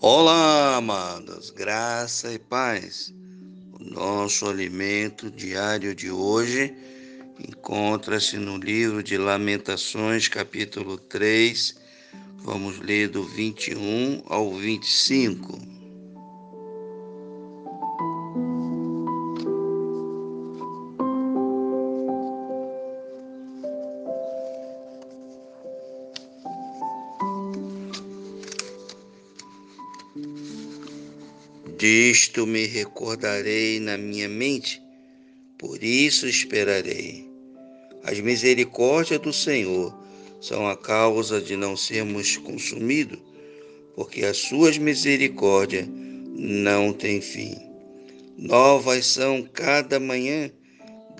Olá, amados, graça e paz. O nosso alimento diário de hoje encontra-se no livro de Lamentações, capítulo 3. Vamos ler do 21 ao 25. Disto me recordarei na minha mente, por isso esperarei. As misericórdias do Senhor são a causa de não sermos consumidos, porque as suas misericórdias não têm fim. Novas são cada manhã,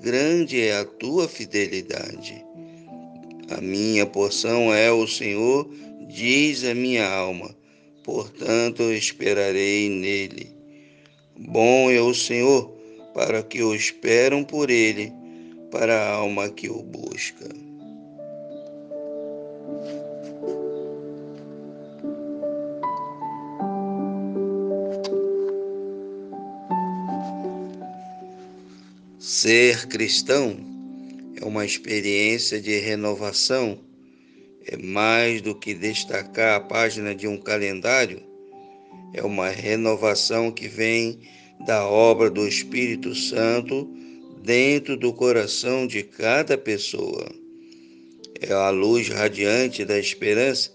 grande é a tua fidelidade. A minha porção é o Senhor, diz a minha alma portanto esperarei nele. Bom é o Senhor para que o esperam por ele, para a alma que o busca. Ser cristão é uma experiência de renovação é mais do que destacar a página de um calendário, é uma renovação que vem da obra do Espírito Santo dentro do coração de cada pessoa. É a luz radiante da esperança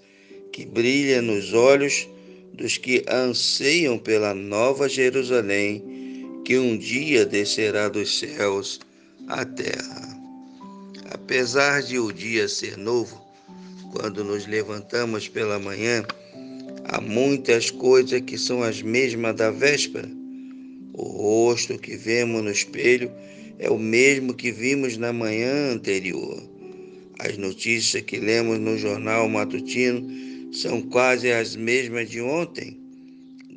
que brilha nos olhos dos que anseiam pela nova Jerusalém que um dia descerá dos céus à terra. Apesar de o dia ser novo, quando nos levantamos pela manhã, há muitas coisas que são as mesmas da véspera. O rosto que vemos no espelho é o mesmo que vimos na manhã anterior. As notícias que lemos no jornal matutino são quase as mesmas de ontem.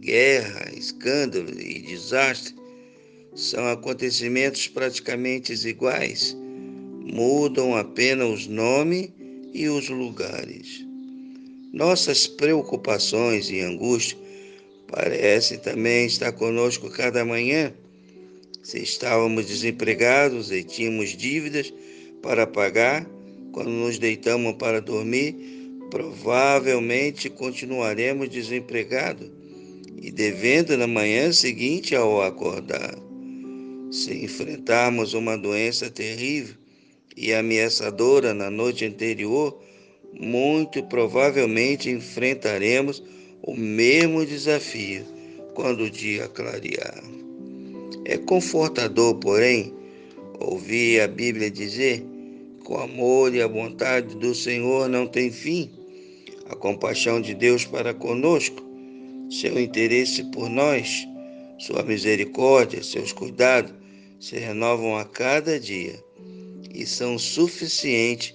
Guerra, escândalo e desastre são acontecimentos praticamente iguais. Mudam apenas os nomes e os lugares. Nossas preocupações e angústias parecem também estar conosco cada manhã. Se estávamos desempregados e tínhamos dívidas para pagar, quando nos deitamos para dormir, provavelmente continuaremos desempregados e devendo na manhã seguinte ao acordar. Se enfrentarmos uma doença terrível, e ameaçadora na noite anterior, muito provavelmente enfrentaremos o mesmo desafio quando o dia clarear. É confortador, porém, ouvir a Bíblia dizer que o amor e a vontade do Senhor não têm fim, a compaixão de Deus para conosco, seu interesse por nós, sua misericórdia, seus cuidados se renovam a cada dia e são suficientes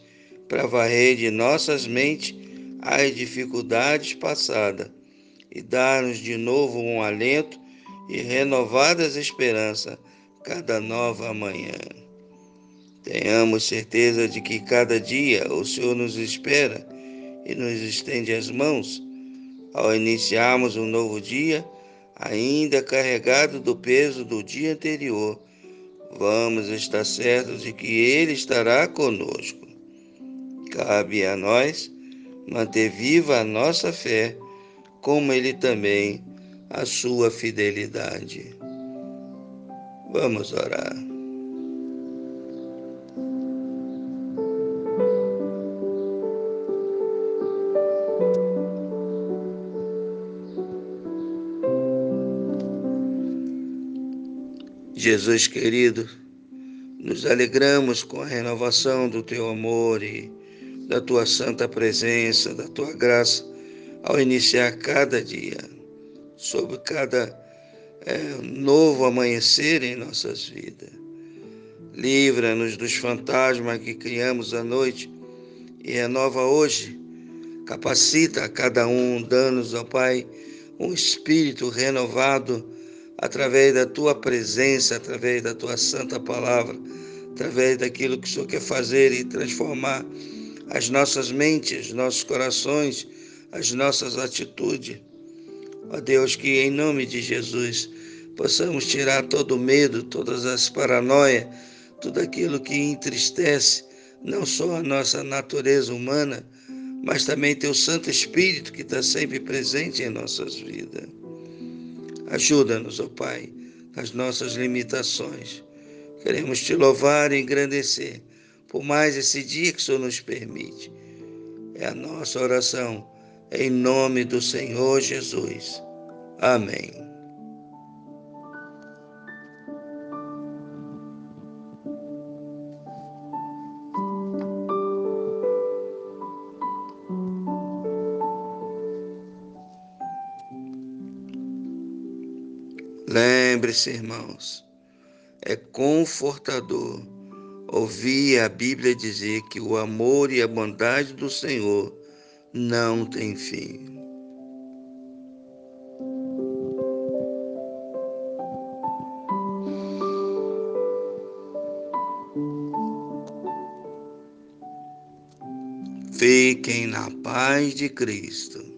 para varrer de nossas mentes as dificuldades passadas e dar-nos de novo um alento e renovadas esperanças cada nova manhã. Tenhamos certeza de que cada dia o Senhor nos espera e nos estende as mãos ao iniciarmos um novo dia, ainda carregado do peso do dia anterior vamos estar certos de que Ele estará conosco. Cabe a nós manter viva a nossa fé, como Ele também a sua fidelidade. Vamos orar. Jesus querido, nos alegramos com a renovação do teu amor e da tua santa presença, da tua graça, ao iniciar cada dia, sobre cada é, novo amanhecer em nossas vidas. Livra-nos dos fantasmas que criamos à noite e renova hoje. Capacita a cada um, dando-nos, ó Pai, um espírito renovado através da tua presença, através da tua santa palavra, através daquilo que o Senhor quer fazer e transformar as nossas mentes, nossos corações, as nossas atitudes. Ó Deus, que em nome de Jesus possamos tirar todo o medo, todas as paranoias, tudo aquilo que entristece não só a nossa natureza humana, mas também teu Santo Espírito que está sempre presente em nossas vidas. Ajuda-nos, ó Pai, nas nossas limitações. Queremos te louvar e engrandecer por mais esse dia que o Senhor nos permite. É a nossa oração, em nome do Senhor Jesus. Amém. Lembre-se, irmãos, é confortador ouvir a Bíblia dizer que o amor e a bondade do Senhor não têm fim. Fiquem na paz de Cristo.